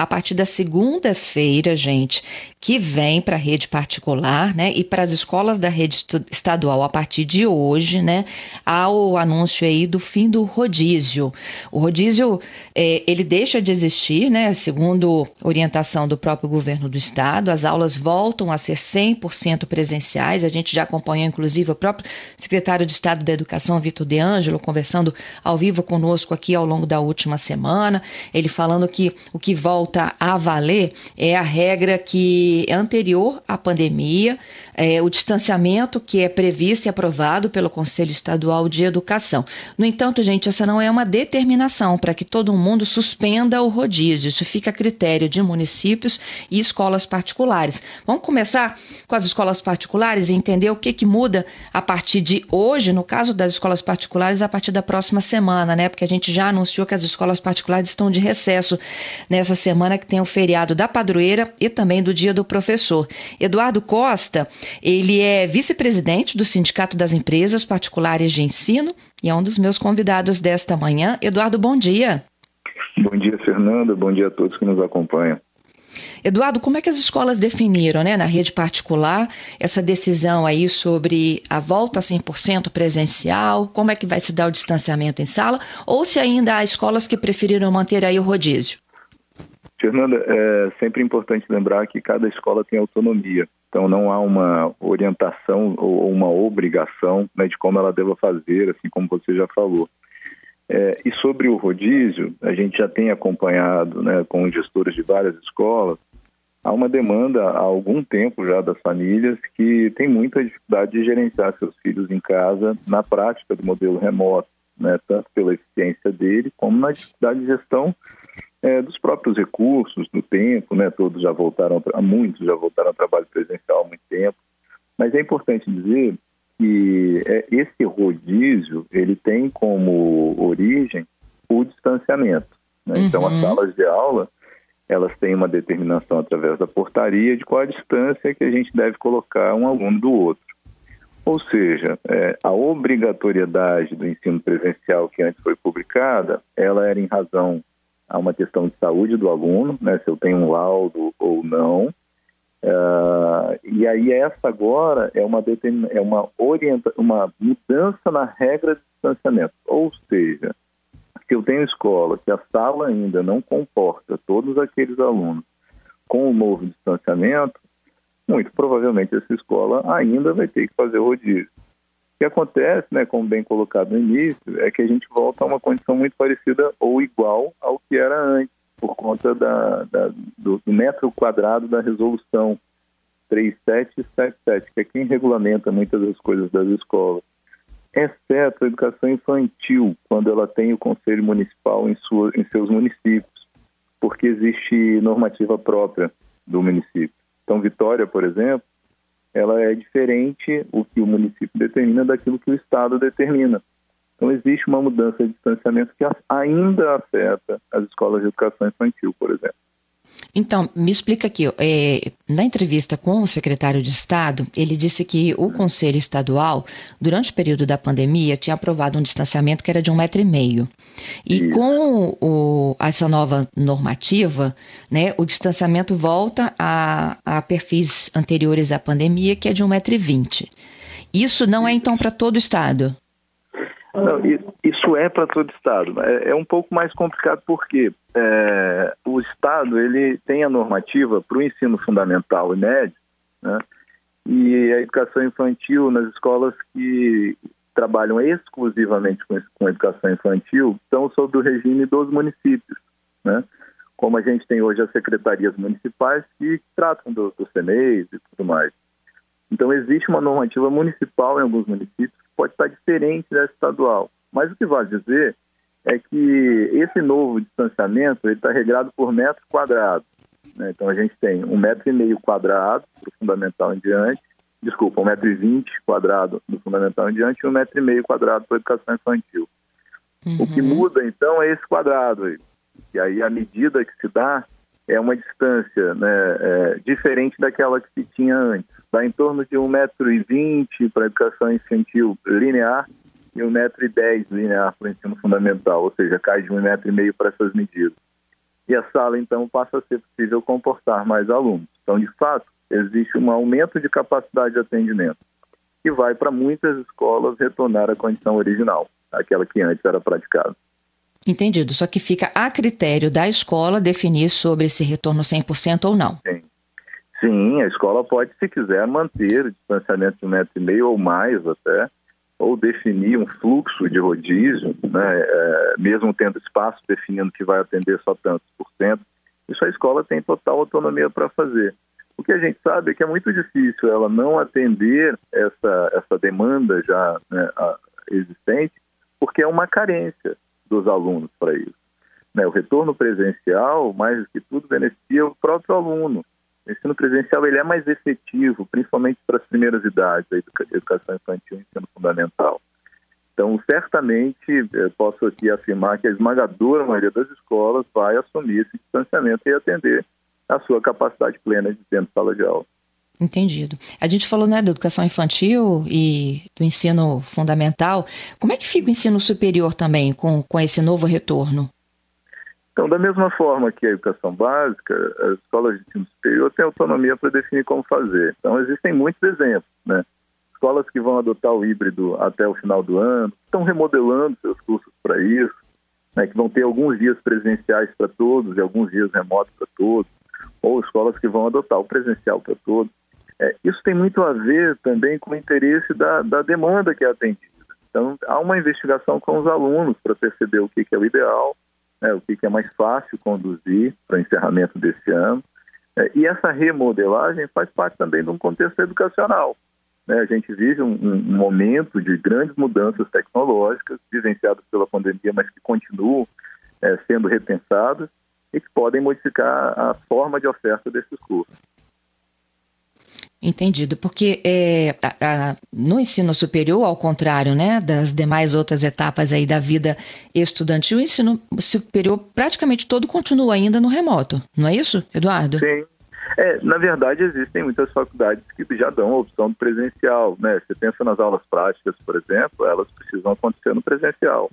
A partir da segunda-feira, gente, que vem para a rede particular, né, e para as escolas da rede estadual a partir de hoje, né, há o anúncio aí do fim do rodízio. O rodízio, é, ele deixa de existir, né, segundo orientação do próprio governo do estado, as aulas voltam a ser 100% presenciais, a gente já acompanhou, inclusive, o próprio secretário de Estado da Educação, Vitor De Angelo, conversando ao vivo conosco aqui ao longo da última semana, ele falando que o que volta volta a valer é a regra que é anterior à pandemia, é, o distanciamento que é previsto e aprovado pelo Conselho Estadual de Educação. No entanto, gente, essa não é uma determinação para que todo mundo suspenda o rodízio. Isso fica a critério de municípios e escolas particulares. Vamos começar com as escolas particulares e entender o que, que muda a partir de hoje, no caso das escolas particulares, a partir da próxima semana, né? Porque a gente já anunciou que as escolas particulares estão de recesso nessa semana que tem o feriado da padroeira e também do dia do professor. Eduardo Costa ele é vice-presidente do Sindicato das Empresas Particulares de Ensino e é um dos meus convidados desta manhã. Eduardo, bom dia. Bom dia, Fernanda. Bom dia a todos que nos acompanham. Eduardo, como é que as escolas definiram, né, na rede particular, essa decisão aí sobre a volta a 100% presencial? Como é que vai se dar o distanciamento em sala? Ou se ainda há escolas que preferiram manter aí o rodízio? Fernanda, é sempre importante lembrar que cada escola tem autonomia. Então não há uma orientação ou uma obrigação né, de como ela deva fazer, assim como você já falou. É, e sobre o rodízio, a gente já tem acompanhado né, com gestores de várias escolas, há uma demanda há algum tempo já das famílias que têm muita dificuldade de gerenciar seus filhos em casa na prática do modelo remoto, né, tanto pela eficiência dele como na dificuldade de gestão é, dos próprios recursos, do tempo, né? Todos já voltaram, muitos já voltaram ao trabalho presencial há muito tempo. Mas é importante dizer que é, esse rodízio ele tem como origem o distanciamento. Né? Uhum. Então, as uhum. salas de aula elas têm uma determinação através da portaria de qual a distância que a gente deve colocar um aluno do outro. Ou seja, é, a obrigatoriedade do ensino presencial que antes foi publicada, ela era em razão há uma questão de saúde do aluno, né, se eu tenho um laudo ou não. Uh, e aí essa agora é uma, é uma, orienta uma mudança na regra de distanciamento. Ou seja, se eu tenho escola que a sala ainda não comporta todos aqueles alunos com o novo distanciamento, muito provavelmente essa escola ainda vai ter que fazer rodízio que acontece, né, como bem colocado no início, é que a gente volta a uma condição muito parecida ou igual ao que era antes, por conta da, da do, metro quadrado da resolução 3777, que é quem regulamenta muitas das coisas das escolas, exceto a educação infantil, quando ela tem o conselho municipal em, sua, em seus municípios, porque existe normativa própria do município. Então, Vitória, por exemplo, ela é diferente o que o município determina daquilo que o Estado determina. Então, existe uma mudança de distanciamento que ainda afeta as escolas de educação infantil, por exemplo. Então, me explica aqui. É, na entrevista com o secretário de Estado, ele disse que o Conselho Estadual, durante o período da pandemia, tinha aprovado um distanciamento que era de um metro e meio. E com o, essa nova normativa, né, o distanciamento volta a, a perfis anteriores à pandemia, que é de um metro e vinte. Isso não é, então, para todo o Estado? Não, isso é para todo Estado. É, é, um pouco mais complicado porque é, o Estado ele tem a normativa para o ensino fundamental e médio, né? e a educação infantil nas escolas que trabalham exclusivamente com, com educação infantil estão sob o regime dos municípios, né? como a gente tem hoje as secretarias municipais que tratam do, do CNEs e tudo mais. Então existe uma normativa municipal em alguns municípios que pode estar diferente da estadual. Mas o que vale dizer é que esse novo distanciamento está regrado por metro quadrado. Né? Então a gente tem um metro e meio quadrado para o fundamental em diante, desculpa, um metro e vinte quadrado do fundamental em diante e um metro e meio quadrado para educação infantil. Uhum. O que uhum. muda então é esse quadrado aí. E aí a medida que se dá é uma distância né, é, diferente daquela que se tinha antes. Dá em torno de 1,20m para educação infantil linear e 1,10m linear para o ensino fundamental, ou seja, cai de 1,5m para essas medidas. E a sala, então, passa a ser possível comportar mais alunos. Então, de fato, existe um aumento de capacidade de atendimento, que vai para muitas escolas retornar à condição original, aquela que antes era praticada. Entendido. Só que fica a critério da escola definir sobre esse retorno 100% ou não. Sim. Sim, a escola pode, se quiser, manter o distanciamento de um metro e meio ou mais até, ou definir um fluxo de rodízio, né, é, mesmo tendo espaço definindo que vai atender só tantos por cento. Isso a escola tem total autonomia para fazer. O que a gente sabe é que é muito difícil ela não atender essa, essa demanda já né, existente, porque é uma carência dos alunos para isso. Né, o retorno presencial, mais do que tudo, beneficia o próprio aluno. O ensino presencial ele é mais efetivo, principalmente para as primeiras idades, a educação infantil e ensino fundamental. Então, certamente, posso aqui afirmar que a esmagadora maioria das escolas vai assumir esse distanciamento e atender a sua capacidade plena de dentro de sala de aula. Entendido. A gente falou né, da educação infantil e do ensino fundamental. Como é que fica o ensino superior também com, com esse novo retorno? Então, da mesma forma que a educação básica, as escolas de ensino superior têm autonomia para definir como fazer. Então, existem muitos exemplos, né? Escolas que vão adotar o híbrido até o final do ano, estão remodelando seus cursos para isso, né? que vão ter alguns dias presenciais para todos e alguns dias remotos para todos, ou escolas que vão adotar o presencial para todos. É, isso tem muito a ver também com o interesse da, da demanda que é atendida. Então, há uma investigação com os alunos para perceber o que, que é o ideal, né, o que, é mais fácil conduzir para o encerramento desse ano. É, e essa remodelagem faz parte também de um contexto educacional. Né? A gente vive um, um, momento de grandes mudanças tecnológicas, vivenciadas pela pandemia, mas que continuam é, sendo repensadas e que podem modificar a forma de oferta desses cursos. Entendido, porque é, a, a, no ensino superior, ao contrário né, das demais outras etapas aí da vida estudantil, o ensino superior praticamente todo continua ainda no remoto, não é isso, Eduardo? Sim. É, na verdade, existem muitas faculdades que já dão a opção do presencial. Né? Você pensa nas aulas práticas, por exemplo, elas precisam acontecer no presencial.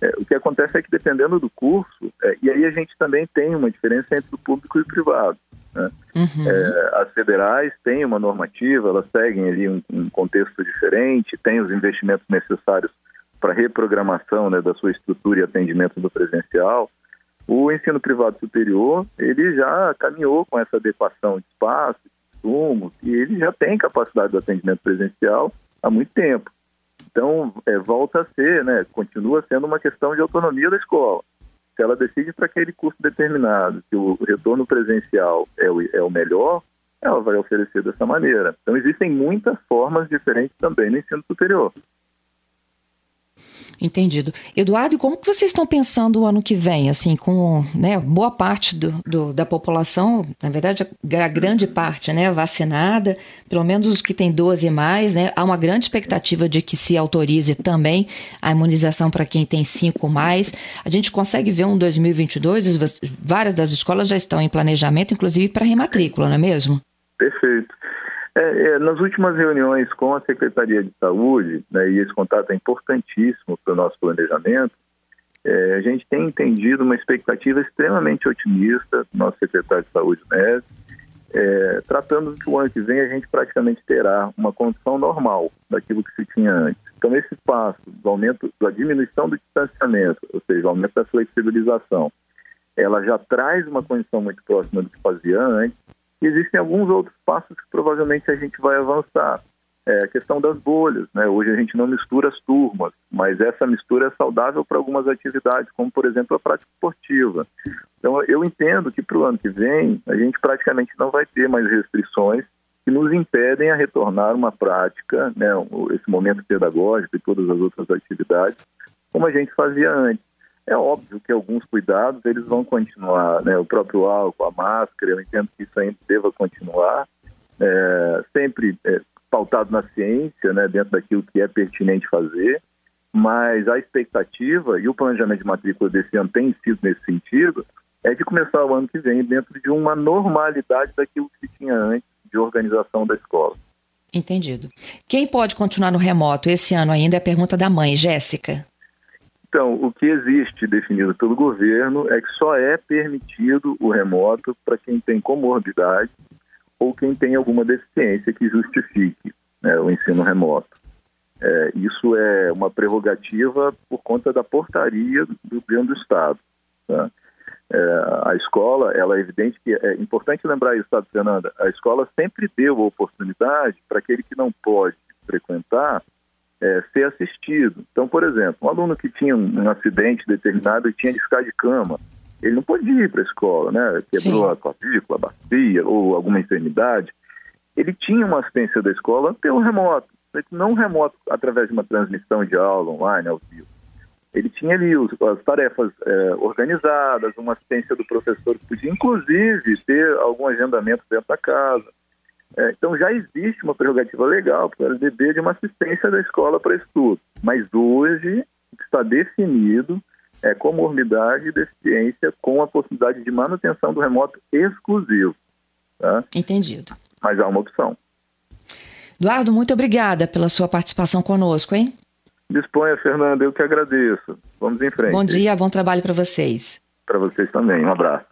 É, o que acontece é que, dependendo do curso, é, e aí a gente também tem uma diferença entre o público e o privado. Né? Uhum. É, as federais têm uma normativa, elas seguem ali um, um contexto diferente, têm os investimentos necessários para reprogramação né, da sua estrutura e atendimento do presencial. O ensino privado superior, ele já caminhou com essa adequação de espaço, de insumos, e ele já tem capacidade de atendimento presencial há muito tempo. Então, é, volta a ser, né, continua sendo uma questão de autonomia da escola se ela decide para aquele curso determinado que o retorno presencial é o, é o melhor, ela vai oferecer dessa maneira. Então, existem muitas formas diferentes também no ensino superior. Entendido. Eduardo, como que vocês estão pensando o ano que vem, assim, com né, boa parte do, do, da população, na verdade, a grande parte, né, vacinada, pelo menos os que têm 12 e mais, né, há uma grande expectativa de que se autorize também a imunização para quem tem 5 mais. A gente consegue ver um 2022, várias das escolas já estão em planejamento, inclusive para rematrícula, não é mesmo? Perfeito. É, é, nas últimas reuniões com a Secretaria de Saúde, né, e esse contato é importantíssimo para o nosso planejamento, é, a gente tem entendido uma expectativa extremamente otimista do nosso secretário de Saúde, né, é, tratando que o ano que vem a gente praticamente terá uma condição normal daquilo que se tinha antes. Então, esse passo do aumento, da diminuição do distanciamento, ou seja, o aumento da flexibilização, ela já traz uma condição muito próxima do que fazia antes, e existem alguns outros passos que provavelmente a gente vai avançar. É a questão das bolhas, né? Hoje a gente não mistura as turmas, mas essa mistura é saudável para algumas atividades, como por exemplo a prática esportiva. Então eu entendo que para o ano que vem a gente praticamente não vai ter mais restrições que nos impedem a retornar uma prática, né, esse momento pedagógico e todas as outras atividades, como a gente fazia antes. É óbvio que alguns cuidados eles vão continuar, né? O próprio álcool, a máscara, eu entendo que isso ainda deva continuar, é, sempre é, pautado na ciência, né? Dentro daquilo que é pertinente fazer, mas a expectativa e o planejamento de matrícula desse ano tem sido nesse sentido, é de começar o ano que vem dentro de uma normalidade daquilo que se tinha antes de organização da escola. Entendido. Quem pode continuar no remoto esse ano ainda é a pergunta da mãe, Jéssica. Então, o que existe definido pelo governo é que só é permitido o remoto para quem tem comorbidade ou quem tem alguma deficiência que justifique né, o ensino remoto. É, isso é uma prerrogativa por conta da portaria do governo do Estado. Tá? É, a escola, ela é evidente que é importante lembrar isso, sabe, Fernanda? A escola sempre deu a oportunidade para aquele que não pode frequentar é, ser assistido. Então, por exemplo, um aluno que tinha um, um, acidente determinado e tinha de ficar de cama, ele não podia ir para a escola, né? Quebrou Sim. a clavícula, a bacia ou alguma enfermidade. Ele tinha uma assistência da escola pelo remoto, não remoto através de uma transmissão de aula online ao vivo ele tinha ali os, as tarefas é, organizadas, uma assistência do professor que podia, inclusive, ter algum agendamento dentro da casa. É, então já existe uma prerrogativa legal para o LDB de uma assistência da escola para estudo. Mas hoje o que está definido é comorbidade e deficiência com a possibilidade de manutenção do remoto exclusivo. Tá? Entendido. Mas há uma opção. Eduardo, muito obrigada pela sua participação conosco, hein? Disponha, Fernanda, eu que agradeço. Vamos em frente. Bom dia, bom trabalho para vocês. Para vocês também. Um abraço.